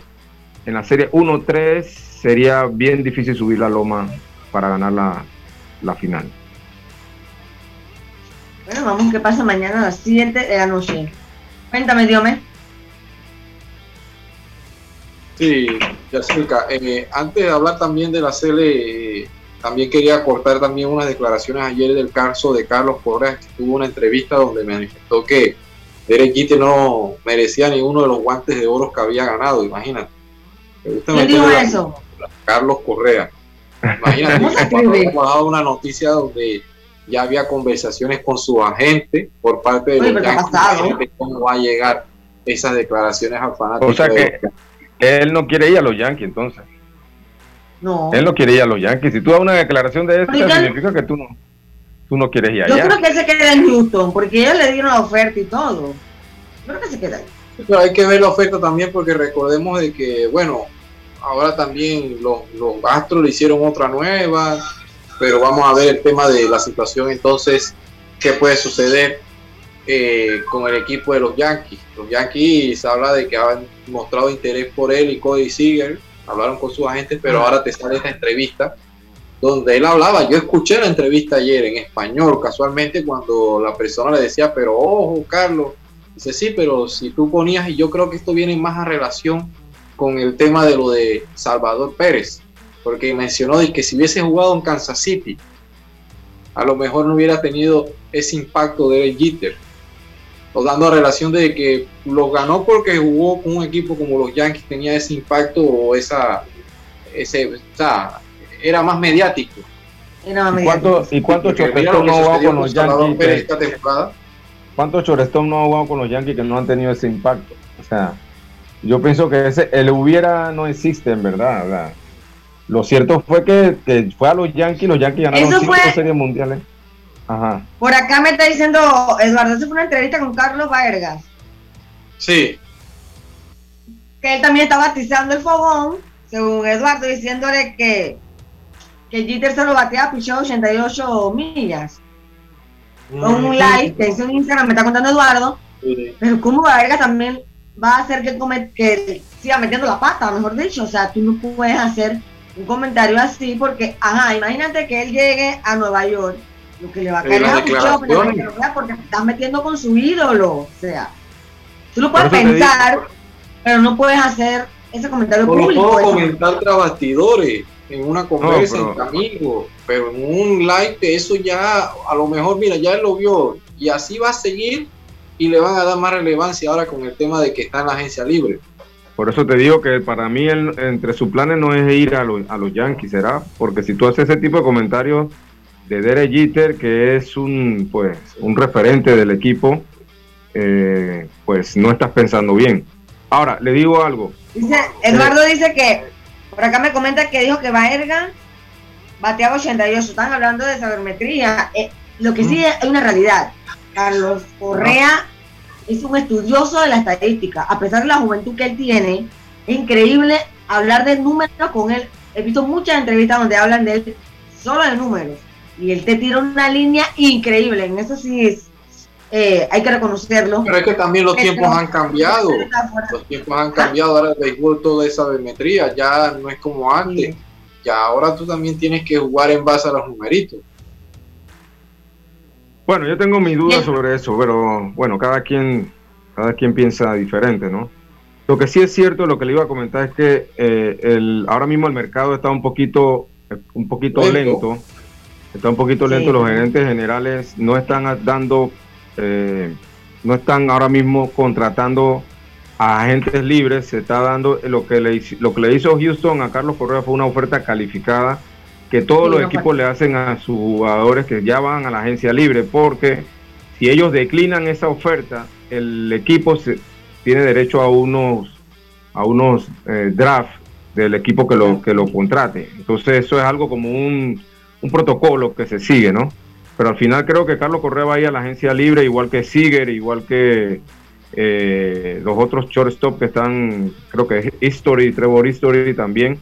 en la serie 1-3 sería bien difícil subir la loma para ganar la, la final. Bueno, vamos qué pasa mañana a las 7 de la noche. Cuéntame, Diome. Sí, Yacirca, eh, antes de hablar también de la serie, eh, también quería cortar también unas declaraciones ayer del caso de Carlos Correa, que tuvo una entrevista donde manifestó que Derek Jeter no merecía ninguno de los guantes de oro que había ganado, imagínate. ¿Quién dijo eso? Carlos Correa. Imagínate, ha dado una noticia donde ya había conversaciones con su agente por parte de Oye, los pero ¿qué ha Yankees, cómo va a llegar esas declaraciones al fanático. O sea de que él no quiere ir a los Yankees entonces. No. Él no quiere ir a los Yankees. Si tú das una declaración de esta, Oigan. significa que tú no, tú no quieres ir Yo allá. creo que él se queda en Houston, porque ellos le dieron la oferta y todo. Yo creo que se queda ahí. Pero hay que ver la oferta también porque recordemos de que, bueno, ahora también los, los Astros le hicieron otra nueva, pero vamos a ver el tema de la situación entonces, qué puede suceder eh, con el equipo de los Yankees. Los Yankees habla de que han mostrado interés por él y Cody Seager, hablaron con sus agentes, pero ahora te sale esta entrevista donde él hablaba, yo escuché la entrevista ayer en español, casualmente cuando la persona le decía, pero ojo, Carlos, Dice, sí, pero si tú ponías, y yo creo que esto viene más a relación con el tema de lo de Salvador Pérez, porque mencionó de que si hubiese jugado en Kansas City, a lo mejor no hubiera tenido ese impacto de Jeter. O dando relación de que lo ganó porque jugó con un equipo como los Yankees, tenía ese impacto o esa, ese, o sea, era más mediático. Era más ¿Y cuánto, ¿y cuánto Porque mira shortstop lo que no ha jugado sucedió con los Yankees? Que- esta temporada. ¿Cuántos shortstop no ha jugado con los Yankees que no han tenido ese impacto? O sea, yo pienso que ese, el hubiera no existe en verdad. ¿verdad? Lo cierto fue que, que fue a los Yankees, los Yankees ganaron Eso cinco fue- series mundiales. Ajá. Por acá me está diciendo Eduardo, esa fue una entrevista con Carlos Vargas, Sí, que él también está batizando el fogón, según Eduardo, diciéndole que, que Jeter se lo batea a pichó 88 millas. Con un live que hizo en Instagram, me está contando Eduardo, pero cómo Vargas también va a hacer que, come- que siga metiendo la pata, mejor dicho, o sea, tú no puedes hacer un comentario así porque, ajá, imagínate que él llegue a Nueva York, lo que le va a caer a lo vea porque te estás metiendo con su ídolo, o sea, tú lo puedes pensar, pero no puedes hacer ese comentario No lo público. puedo eso. comentar tras bastidores, en una conversa pero- entre amigos, pero en un live de eso ya, a lo mejor, mira, ya él lo vio y así va a seguir y le van a dar más relevancia ahora con el tema de que está en la agencia libre. Por eso te digo que para mí el- entre sus planes no es ir a, los- a los Yankees, ¿será? Porque si tú haces ese tipo de comentarios de Derek Jeter, que es un pues un referente del equipo, eh, pues no estás pensando bien. Ahora, le digo algo. Dice, Eduardo dice que, por acá me comenta que dijo que Baerga bateaba 88, están hablando de sabermetría. Eh, lo que sí es una realidad. Carlos Correa es un estudioso de la estadística. A pesar de la juventud que él tiene, es increíble hablar de números con él. He visto muchas entrevistas donde hablan de él solo de números. Y él te tira una línea increíble. En eso sí es, eh, hay que reconocerlo. Pero es que también los tiempos han cambiado. Los tiempos han cambiado, ahora el béisbol toda esa sabermetría, ya no es como antes. Ya ahora tú también tienes que jugar en base a los numeritos. Bueno, yo tengo mis dudas sobre eso, pero bueno, cada quien, cada quien piensa diferente, ¿no? Lo que sí es cierto, lo que le iba a comentar es que eh, el, ahora mismo el mercado está un poquito, un poquito lento. Está un poquito lento. Los gerentes generales no están dando, eh, no están ahora mismo contratando a agentes libres. Se está dando lo que le, lo que le hizo Houston a Carlos Correa fue una oferta calificada que todos los equipos le hacen a sus jugadores que ya van a la agencia libre, porque si ellos declinan esa oferta, el equipo se, tiene derecho a unos a unos eh, drafts del equipo que lo que lo contrate. Entonces eso es algo como un, un, protocolo que se sigue, ¿no? Pero al final creo que Carlos Correa va a ir a la agencia libre, igual que Siger, igual que eh, los otros shortstop que están, creo que History, Trevor History también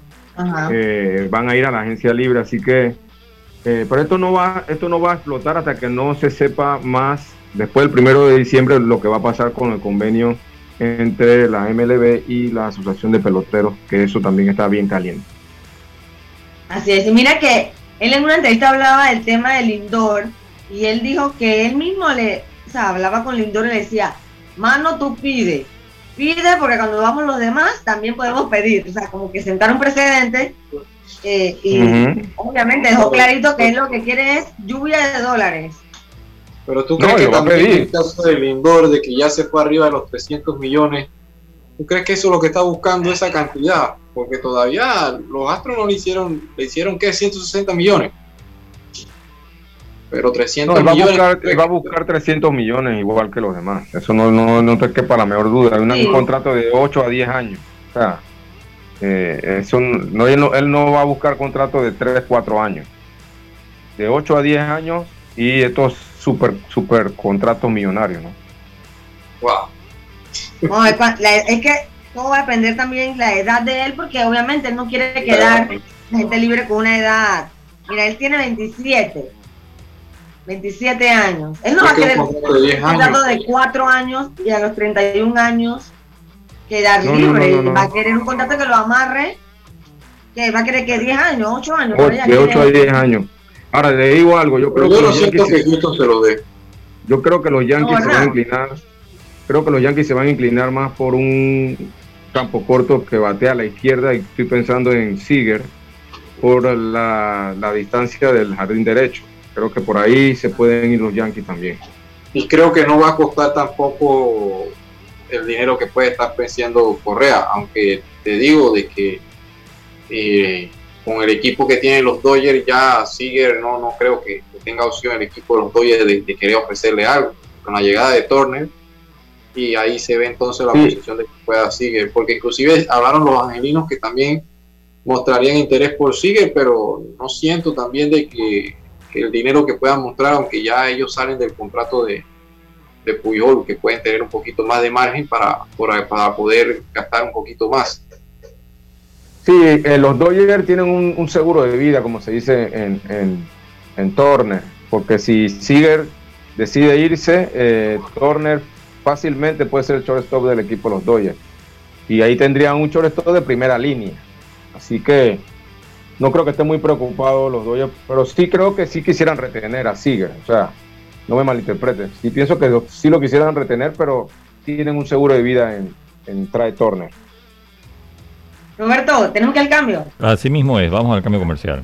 eh, van a ir a la agencia libre, así que, eh, pero esto no va, esto no va a explotar hasta que no se sepa más después del primero de diciembre lo que va a pasar con el convenio entre la MLB y la Asociación de Peloteros, que eso también está bien caliente. Así es, y mira que él en una entrevista hablaba del tema del Lindor y él dijo que él mismo le, o sea, hablaba con Lindor y le decía, mano, tú pide, pide porque cuando vamos los demás también podemos pedir. O sea, como que sentar un precedente eh, y obviamente dejó clarito que él lo que quiere es lluvia de dólares. Pero tú crees que también en el caso del Lindor, de que ya se fue arriba de los 300 millones, ¿tú crees que eso es lo que está buscando esa cantidad? Porque todavía los Astros no le hicieron, le hicieron ¿qué? 160 millones. Pero 300 no, millones. Va a, buscar, va a buscar 300 millones igual que los demás. Eso no, no, no te quepa la mejor duda. Hay un contrato de 8 a 10 años. O sea, eh, eso no, él, no, él no va a buscar contrato de 3, 4 años. De 8 a 10 años y estos super, super contratos millonarios, ¿no? Wow. Es, que todo va a depender también la edad de él, porque obviamente él no quiere quedar la gente libre con una edad. Mira, él tiene 27 27 años. Él no va a querer un contrato de 4 años y a los 31 años quedar libre. va a querer un contrato que lo amarre, que va a querer que 10 años, 8 años. de 8 a 10 años. Ahora le digo algo, yo creo que, los siento que se lo dé. Yo creo que los Yankees se van a inclinar, creo que los Yankees se van a inclinar más por un campo corto que batea a la izquierda y estoy pensando en Seager por la, la distancia del jardín derecho Creo que por ahí se pueden ir los Yankees también. Y creo que no va a costar tampoco el dinero que puede estar pensando Correa, aunque te digo de que eh, con el equipo que tienen los Dodgers ya sigue, no, no creo que, tenga opción el equipo de los Dodgers de, querer ofrecerle algo. Con la llegada de Turner, y ahí se ve entonces la posición de que pueda Siger, porque inclusive hablaron los angelinos que también mostrarían interés por Siger, pero no siento también de que el dinero que puedan mostrar, aunque ya ellos salen del contrato de, de Puyol, que pueden tener un poquito más de margen para, para, poder gastar un poquito más. Sí, eh, los Dodgers tienen un, seguro de vida, como se dice en, en, en Turner, porque si Seager decide irse, eh, Turner fácilmente puede ser el shortstop del equipo de los Dodgers. Y ahí tendrían un shortstop de primera línea. Así que no creo que estén muy preocupados los Dodgers, pero sí creo que sí quisieran retener a Seager. O sea, no me malinterpreten. Sí pienso que sí lo quisieran retener, pero tienen un seguro de vida en, en Trae Turner. Roberto, tenemos que al cambio. Así mismo es, vamos al cambio comercial.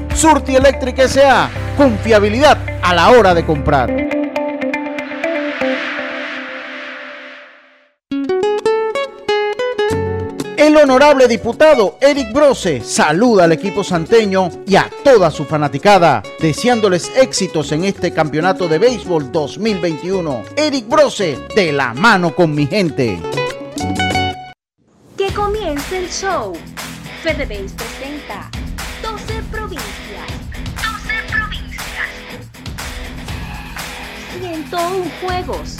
Surti Electric S.A. Confiabilidad a la hora de comprar. El honorable diputado Eric Brose saluda al equipo santeño y a toda su fanaticada, deseándoles éxitos en este campeonato de béisbol 2021. Eric Brose, de la mano con mi gente. Que comience el show. FedeBase presenta 12 provincias. 101 juegos.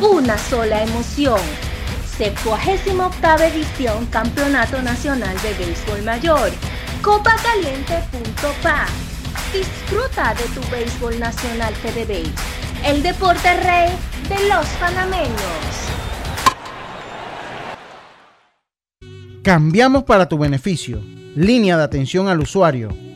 una sola emoción. 78 edición Campeonato Nacional de Béisbol Mayor. Copacaliente.pa. Disfruta de tu béisbol nacional FedeBase, el deporte rey de los panameños. Cambiamos para tu beneficio. Línea de atención al usuario.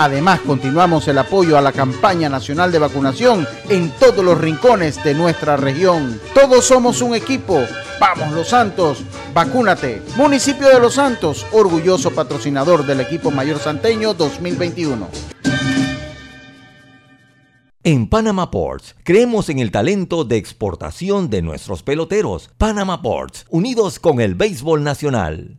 Además, continuamos el apoyo a la campaña nacional de vacunación en todos los rincones de nuestra región. Todos somos un equipo. Vamos Los Santos, vacúnate. Municipio de Los Santos, orgulloso patrocinador del equipo mayor santeño 2021. En Panama Ports, creemos en el talento de exportación de nuestros peloteros. Panama Ports, unidos con el béisbol nacional.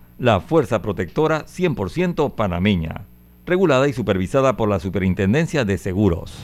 la Fuerza Protectora 100% panameña, regulada y supervisada por la Superintendencia de Seguros.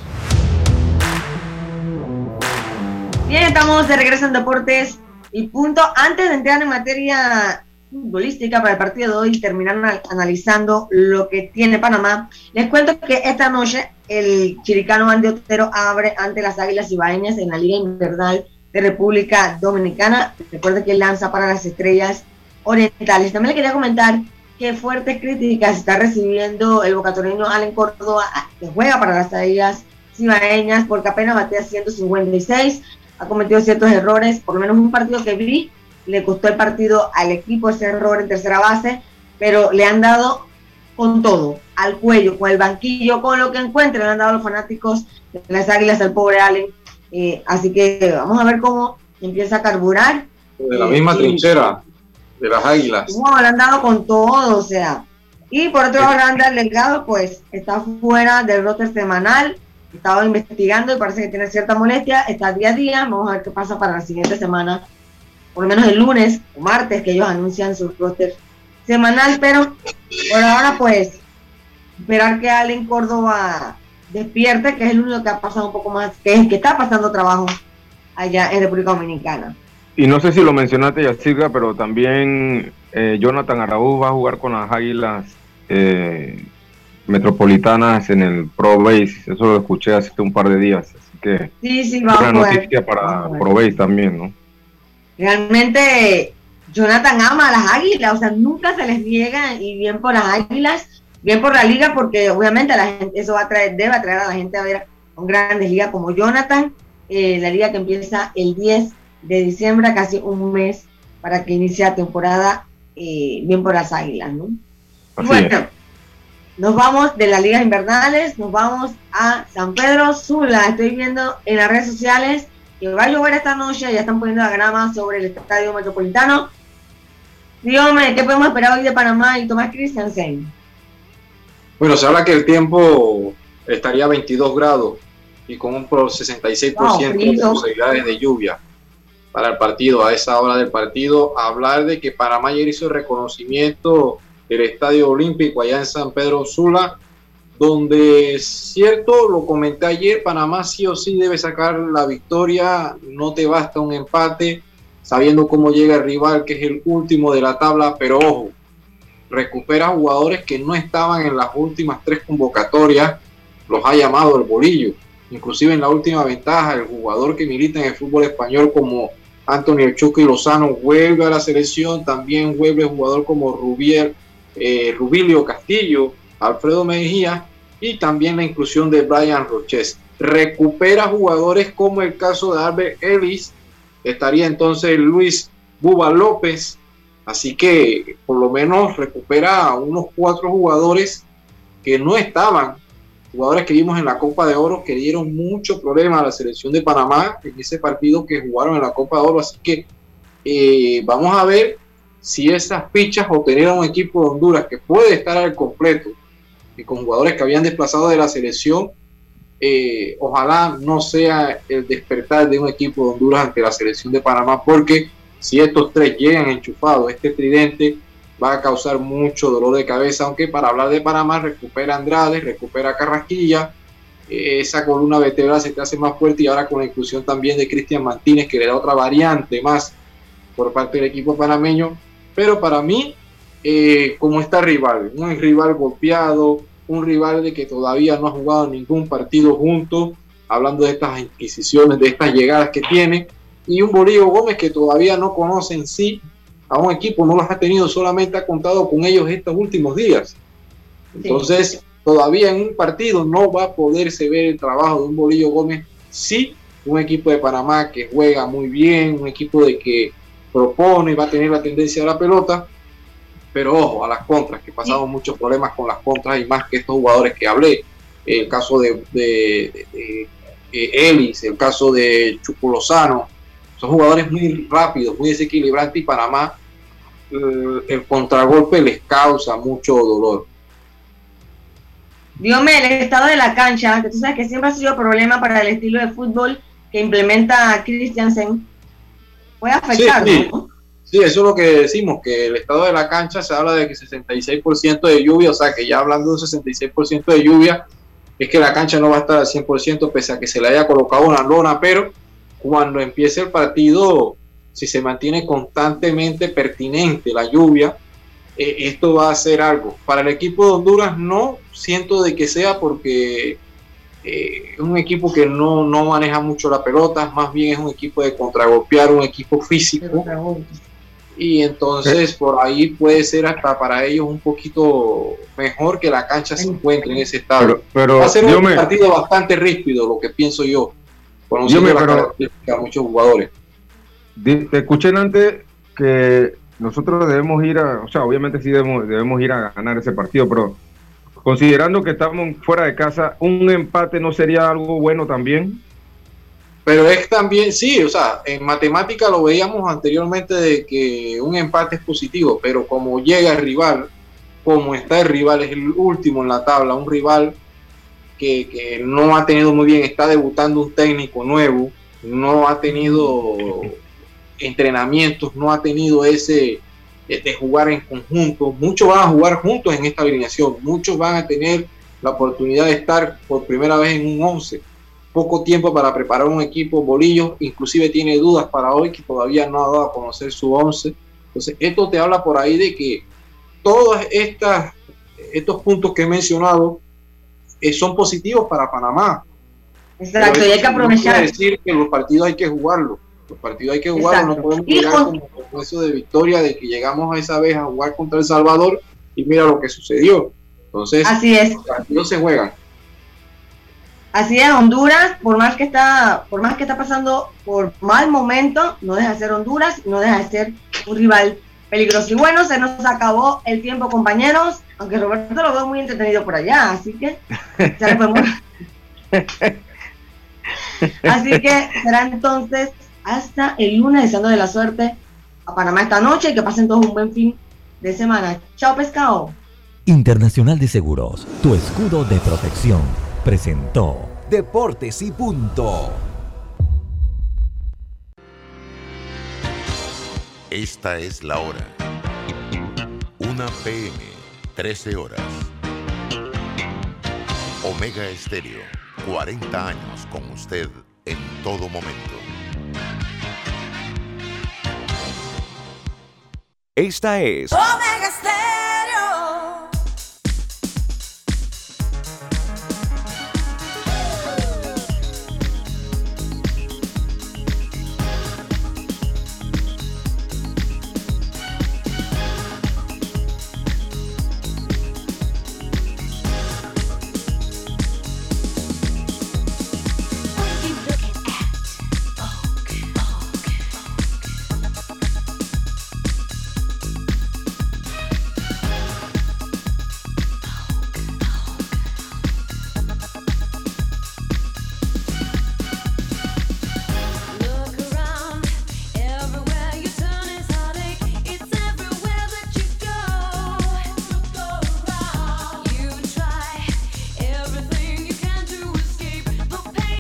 Bien, estamos de regreso en Deportes y punto. Antes de entrar en materia futbolística para el partido de hoy y terminar analizando lo que tiene Panamá, les cuento que esta noche el chiricano Andy Otero abre ante las Águilas Ibaeñas en la Liga Invernal de República Dominicana. Recuerde que lanza para las estrellas orientales. También le quería comentar que fuertes críticas está recibiendo el bocatoreño Allen Córdoba, que juega para las estrellas cibaeñas, porque apenas batea 156, ha cometido ciertos errores, por lo menos un partido que vi, le costó el partido al equipo ese error en tercera base, pero le han dado con todo, al cuello, con el banquillo, con lo que encuentren, le han dado los fanáticos de las águilas al pobre Allen. Eh, así que vamos a ver cómo empieza a carburar. De la misma trinchera de las águilas. No, le han dado con todo, o sea. Y por otro lado, Randall Delgado, pues está fuera del roster semanal, estaba investigando y parece que tiene cierta molestia, está día a día, vamos a ver qué pasa para la siguiente semana, por lo menos el lunes o martes que ellos anuncian su roster semanal, pero por ahora pues esperar que Allen Córdoba despierte, que es el único que ha pasado un poco más, que es el que está pasando trabajo allá en República Dominicana. Y no sé si lo mencionaste, Yacirga, pero también eh, Jonathan Araúz va a jugar con las Águilas eh, Metropolitanas en el Pro Base. Eso lo escuché hace un par de días. Así que sí, sí, una noticia para Pro Base también, ¿no? Realmente Jonathan ama a las Águilas, o sea, nunca se les niega y bien por las Águilas, bien por la liga, porque obviamente la gente, eso va a traer, debe atraer a la gente a ver un grandes ligas como Jonathan, eh, la liga que empieza el 10 de diciembre, casi un mes para que inicie la temporada eh, bien por las águilas, ¿no? bueno, nos vamos de las ligas invernales, nos vamos a San Pedro Sula. Estoy viendo en las redes sociales que va a llover esta noche, ya están poniendo la grama sobre el estadio metropolitano. Dígame, ¿qué podemos esperar hoy de Panamá y Tomás Christiansen? Bueno, se habla que el tiempo estaría a 22 grados y con un 66% de posibilidades de lluvia para el partido, a esa hora del partido, hablar de que Panamá ayer hizo el reconocimiento del Estadio Olímpico allá en San Pedro Sula, donde cierto, lo comenté ayer, Panamá sí o sí debe sacar la victoria, no te basta un empate, sabiendo cómo llega el rival, que es el último de la tabla, pero ojo, recupera jugadores que no estaban en las últimas tres convocatorias, los ha llamado el bolillo. Inclusive en la última ventaja, el jugador que milita en el fútbol español como Antonio Chucky Lozano vuelve a la selección, también vuelve jugador como Rubier, eh, Rubilio Castillo, Alfredo Mejía y también la inclusión de Brian Roches. Recupera jugadores como el caso de Albert Ellis, estaría entonces Luis Buba López, así que por lo menos recupera a unos cuatro jugadores que no estaban jugadores que vimos en la Copa de Oro que dieron mucho problema a la selección de Panamá en ese partido que jugaron en la Copa de Oro. Así que eh, vamos a ver si esas fichas o a un equipo de Honduras que puede estar al completo y con jugadores que habían desplazado de la selección, eh, ojalá no sea el despertar de un equipo de Honduras ante la selección de Panamá, porque si estos tres llegan enchufados, este tridente va a causar mucho dolor de cabeza, aunque para hablar de Panamá recupera Andrade, recupera Carrasquilla, eh, esa columna vertebral se te hace más fuerte y ahora con la inclusión también de Cristian Martínez que le da otra variante más por parte del equipo panameño, pero para mí, eh, como está rival, un rival golpeado, un rival de que todavía no ha jugado ningún partido junto, hablando de estas inquisiciones, de estas llegadas que tiene, y un Bolívar Gómez que todavía no conoce en sí a un equipo, no los ha tenido, solamente ha contado con ellos estos últimos días. Entonces, todavía en un partido no va a poderse ver el trabajo de un Bolillo Gómez. Sí, un equipo de Panamá que juega muy bien, un equipo de que propone, va a tener la tendencia de la pelota, pero ojo, a las contras, que pasamos muchos problemas con las contras y más que estos jugadores que hablé. El caso de, de, Ellis, el caso de Chupulosano, son jugadores muy rápidos, muy desequilibrantes y Panamá eh, el contragolpe les causa mucho dolor. Dígame, el estado de la cancha, que tú sabes que siempre ha sido problema para el estilo de fútbol que implementa Christiansen, puede afectar, sí, sí. eso es lo que decimos, que el estado de la cancha se habla de que 66% de lluvia, o sea que ya hablando de un 66% de lluvia, es que la cancha no va a estar al 100% pese a que se le haya colocado una lona, pero cuando empiece el partido, si se mantiene constantemente pertinente la lluvia, eh, esto va a ser algo. Para el equipo de Honduras no siento de que sea porque eh, es un equipo que no, no maneja mucho la pelota, más bien es un equipo de contragolpear, un equipo físico. Y entonces por ahí puede ser hasta para ellos un poquito mejor que la cancha se encuentre en ese estado. Pero, Va a ser un partido bastante ríspido, lo que pienso yo. Conociendo a muchos jugadores. Te escuché antes que nosotros debemos ir a, o sea, obviamente sí debemos, debemos ir a ganar ese partido, pero considerando que estamos fuera de casa, un empate no sería algo bueno también. Pero es también, sí, o sea, en matemática lo veíamos anteriormente de que un empate es positivo, pero como llega el rival, como está el rival, es el último en la tabla, un rival que, no ha tenido muy bien, está debutando un técnico nuevo, no ha tenido entrenamientos, no ha tenido ese de jugar en conjunto. Muchos van a jugar juntos en esta alineación, muchos van a tener la oportunidad de estar por primera vez en un 11. Poco tiempo para preparar un equipo. Bolillo inclusive tiene dudas para hoy que todavía no ha dado a conocer su 11. Entonces, esto te habla por ahí de que todos estas, estos puntos que he mencionado eh, son positivos para Panamá. Exacto, y hay que aprovechar. decir que los partidos hay que jugarlos los partidos hay que jugar, no podemos llegar como eso de victoria de que llegamos a esa vez a jugar contra El Salvador y mira lo que sucedió. Entonces, Así es. los partidos se juegan. Así es, Honduras, por más que está, por más que está pasando por mal momento, no deja de ser Honduras, no deja de ser un rival peligroso. Y bueno, se nos acabó el tiempo, compañeros, aunque Roberto lo veo muy entretenido por allá, así que ya le podemos... así que será entonces hasta el lunes, deseando de la suerte a Panamá esta noche y que pasen todos un buen fin de semana. Chao, pescado. Internacional de Seguros, tu escudo de protección, presentó Deportes y Punto. Esta es la hora. 1 pm, 13 horas. Omega Estéreo, 40 años con usted en todo momento. Esta es Omega